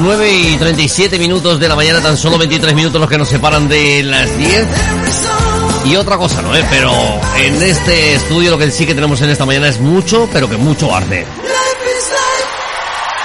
9 y 37 minutos de la mañana, tan solo 23 minutos los que nos separan de las 10. Y otra cosa no, ¿eh? Pero en este estudio lo que sí que tenemos en esta mañana es mucho, pero que mucho arte.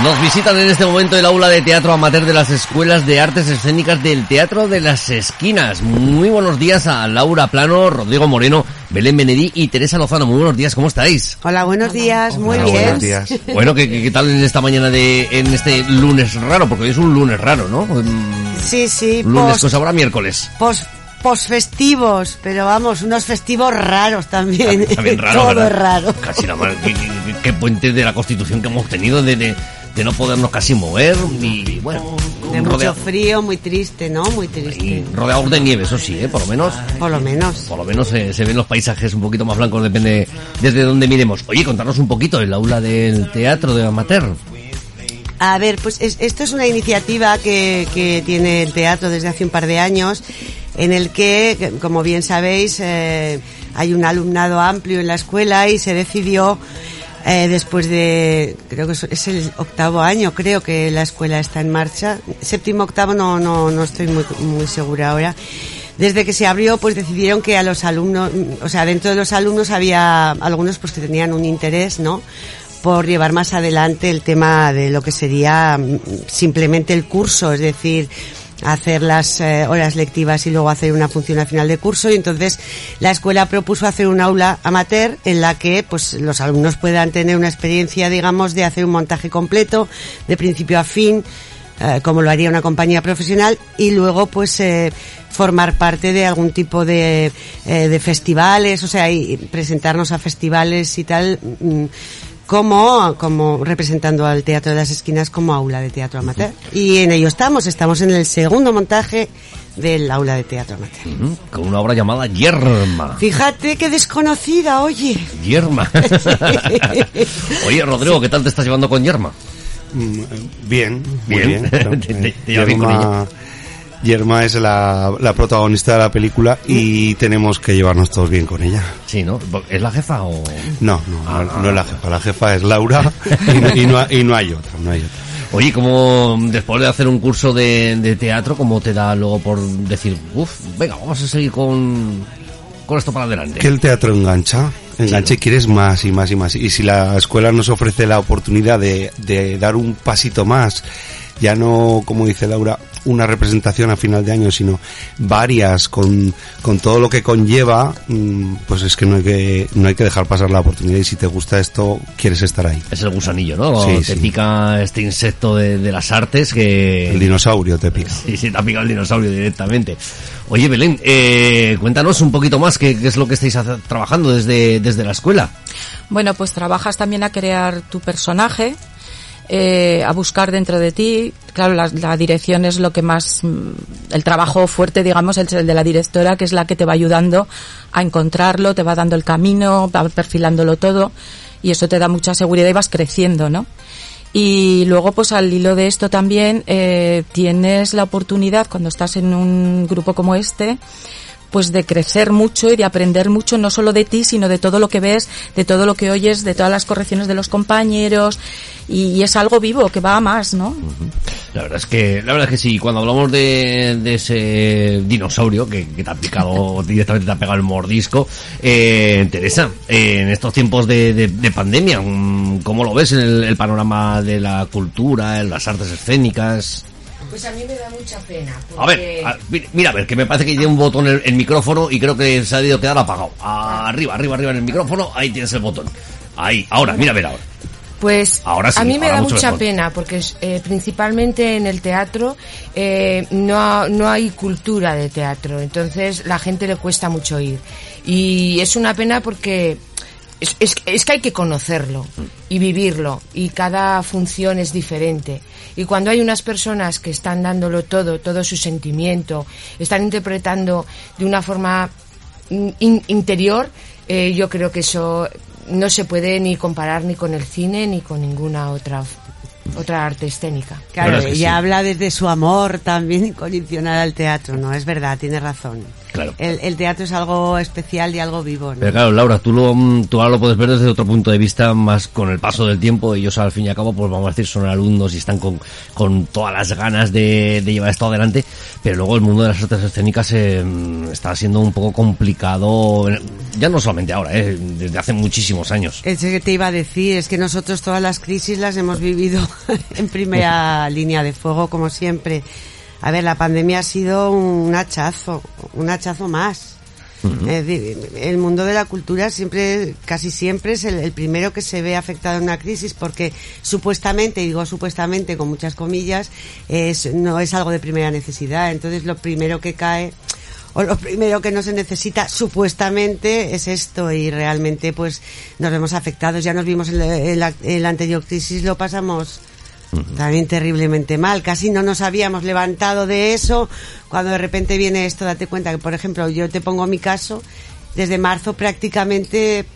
Nos visitan en este momento el aula de teatro amateur de las escuelas de artes escénicas del Teatro de las Esquinas. Muy buenos días a Laura Plano, Rodrigo Moreno, Belén Benedí y Teresa Lozano. Muy buenos días, ¿cómo estáis? Hola, buenos días, muy Hola, bien. buenos días. Bueno, ¿qué, qué, qué tal en esta mañana de, en este lunes raro? Porque hoy es un lunes raro, ¿no? Mm, Sí, sí, Lunes, pues ahora miércoles. pos, posfestivos, pero vamos, unos festivos raros también. También raro, Todo ¿verdad? es raro. Casi la qué, qué- qué puente de la Constitución que hemos tenido de, de, de no podernos casi mover y bueno, De mucho frío, muy triste, ¿no? Muy triste. y rodeados de nieve, eso sí, ¿eh? por lo menos. Por lo menos. Por lo menos eh, se ven los paisajes un poquito más blancos, depende desde dónde miremos. Oye, contanos un poquito el aula del teatro de amateur. A ver, pues es- esto es una iniciativa que, que tiene el teatro desde hace un par de años, en el que, que, como bien sabéis, eh, hay un alumnado amplio en la escuela y se decidió, eh, después de, creo que es- el octavo año, creo que la escuela está en marcha, séptimo, octavo, no, no, no estoy muy, muy segura ahora. Desde que se abrió, pues decidieron que a los alumnos, o sea, dentro de los alumnos había algunos pues que tenían un interés, ¿no? por llevar más adelante el tema de lo que sería mm, simplemente el curso, es decir, hacer las eh, horas lectivas y luego hacer una función al final de curso. Y entonces la escuela propuso hacer un aula amateur en la que pues los alumnos puedan tener una experiencia digamos de hacer un montaje completo de principio a fin eh, como lo haría una compañía profesional y luego pues eh, formar parte de algún tipo de, eh, de festivales, o sea, y presentarnos a festivales y tal, mm, como, como representando al Teatro de las Esquinas como aula de teatro amateur. Y en ello estamos, estamos en el segundo montaje del aula de teatro amateur. Con una obra llamada Yerma. Fíjate qué desconocida, oye. Yerma. Oye, Rodrigo, ¿qué tal te estás llevando con Yerma? Mm, Bien, muy Bien. bien. Te- te- bien Yerma, Yerma es la, la protagonista de la película y tenemos que llevarnos todos bien con ella. Sí, ¿no? ¿Es la jefa o...? No, no, no, no es la jefa. La jefa es Laura y no, y no, y no hay otra, no hay otra. Oye, como después de hacer un curso de, de teatro, ¿cómo te da luego por decir, uff, venga, vamos a seguir con, con esto para adelante? Que el teatro engancha, engancha y quieres más y más y más. Y si la escuela nos ofrece la oportunidad de, de dar un pasito más, ya no, como dice Laura, una representación a final de año, sino varias con, con todo lo que conlleva, mm, pues es que no hay que, no hay que dejar pasar la oportunidad y si te gusta esto, quieres estar ahí. Es el gusanillo, ¿no? Sí, te sí. pica este insecto de, de las artes que... El dinosaurio te pica. Sí, sí, te ha picado el dinosaurio directamente. Oye, Belén, eh, cuéntanos un poquito más qué, qué es lo que estáis trabajando desde, desde la escuela. Bueno, pues trabajas también a crear tu personaje, eh, a buscar dentro de ti. Claro, la, la dirección es lo que más, mm, el trabajo fuerte, digamos, es el de la directora, que es la que te va ayudando a encontrarlo, te va dando el camino, va perfilándolo todo, y eso te da mucha seguridad y vas creciendo, ¿no? Y luego, pues al hilo de esto también, eh, tienes la oportunidad, cuando estás en un grupo como este, pues de crecer mucho y de aprender mucho, no solo de ti, sino de todo lo que ves, de todo lo que oyes, de todas las correcciones de los compañeros, y, y es algo vivo, que va a más, ¿no? La verdad es que, la verdad es que sí, cuando hablamos de, de ese dinosaurio que, que te ha picado, directamente te ha pegado el mordisco, eh, Teresa, eh, en estos tiempos de, de- de pandemia, mm, ¿cómo lo ves en el, el panorama de la cultura, en las artes escénicas? Pues a mí me da mucha pena. A ver, a- mi- mira, a ver, que me parece que tiene un botón el, el micrófono y creo que se ha debido quedar apagado. Arriba, arriba, arriba en el micrófono, ahí tienes el botón. Ahí, ahora, mira, a ver ahora. Pues Ahora sí, a mí me ahora da mucha mejor. pena porque eh, principalmente en el teatro eh, no, ha- no hay cultura de teatro, entonces la gente le cuesta mucho ir. Y es una pena porque es, es- es que hay que conocerlo y vivirlo y cada función es diferente. Y cuando hay unas personas que están dándolo todo, todo su sentimiento, están interpretando de una forma in- in- interior, eh, yo creo que eso no se puede ni comparar ni con el cine ni con ninguna otra otra arte escénica. Claro, verdad es que ella sí. habla desde su amor también incondicional al teatro, ¿no? Es verdad, tiene razón. Claro. El, el teatro es algo especial y algo vivo. ¿no? Pero claro, Laura, tú, lo, tú ahora lo puedes ver desde otro punto de vista, más con el paso del tiempo. Ellos, al fin y al cabo, pues vamos a decir, son alumnos y están con, con todas las ganas de, de llevar esto adelante. Pero luego el mundo de las artes escénicas eh, está siendo un poco complicado, ya no solamente ahora, eh, desde hace muchísimos años. Es que te iba a decir, es que nosotros todas las crisis las hemos vivido en primera línea de fuego, como siempre. A ver, la pandemia ha sido un hachazo, un hachazo más. Es decir, el mundo de la cultura siempre, casi siempre es el, el primero que se ve afectado en una crisis porque supuestamente, digo supuestamente con muchas comillas, es, no es algo de primera necesidad. Entonces lo primero que cae o lo primero que no se necesita supuestamente es esto y realmente pues nos vemos afectados. Ya nos vimos en la, en la- en la anterior crisis, lo pasamos también terriblemente mal. Casi no nos habíamos levantado de eso cuando de repente viene esto. Date cuenta que, por ejemplo, yo te pongo mi caso, desde marzo prácticamente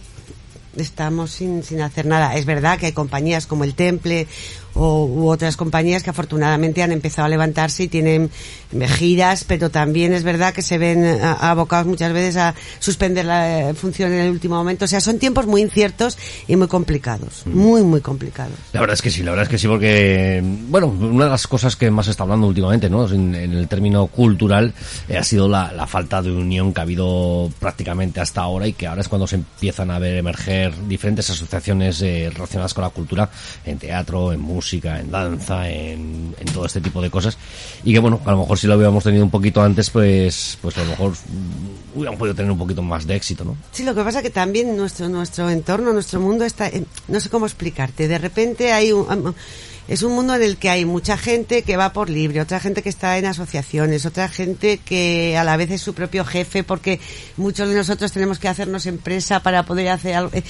estamos sin, sin hacer nada. Es verdad que hay compañías como el Temple o, u otras compañías que afortunadamente han empezado a levantarse y tienen giras, pero también es verdad que se ven eh, abocados muchas veces a suspender la eh, función en el último momento. O sea, son tiempos muy inciertos y muy complicados. Muy, muy complicados. La verdad es que sí, la verdad es que sí, porque, bueno, una de las cosas que más se está hablando últimamente, ¿no? En, en el término cultural, eh, ha sido la, la falta de unión que ha habido prácticamente hasta ahora y que ahora es cuando se empiezan a ver emerger diferentes asociaciones eh, relacionadas con la cultura, en teatro, en música, en danza, en, en todo este tipo de cosas. Y que, bueno, a lo mejor si lo hubiéramos tenido un poquito antes, pues, pues a lo mejor hubiéramos podido tener un poquito más de éxito, ¿no? Sí, lo que pasa que también nuestro nuestro entorno, nuestro mundo está, en- no sé cómo explicarte. De repente hay un, es un mundo en el que hay mucha gente que va por libre, otra gente que está en asociaciones, otra gente que a la vez es su propio jefe, porque muchos de nosotros tenemos que hacernos empresa para poder hacer algo. Eh,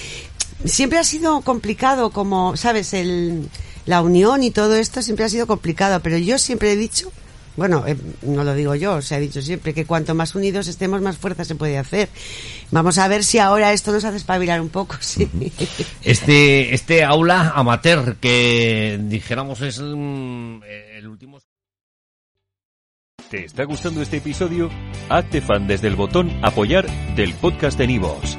Siempre ha sido complicado, como sabes, el, la unión y todo esto siempre ha sido complicado, pero yo siempre he dicho bueno, eh, no lo digo yo, se ha dicho siempre que cuanto más unidos estemos, más fuerza se puede hacer. Vamos a ver si ahora esto nos hace espabilar un poco, sí. Este, este aula amateur que dijéramos es mm, el último... ¿Te está gustando este episodio? Hazte fan desde el botón Apoyar del podcast de Nivos.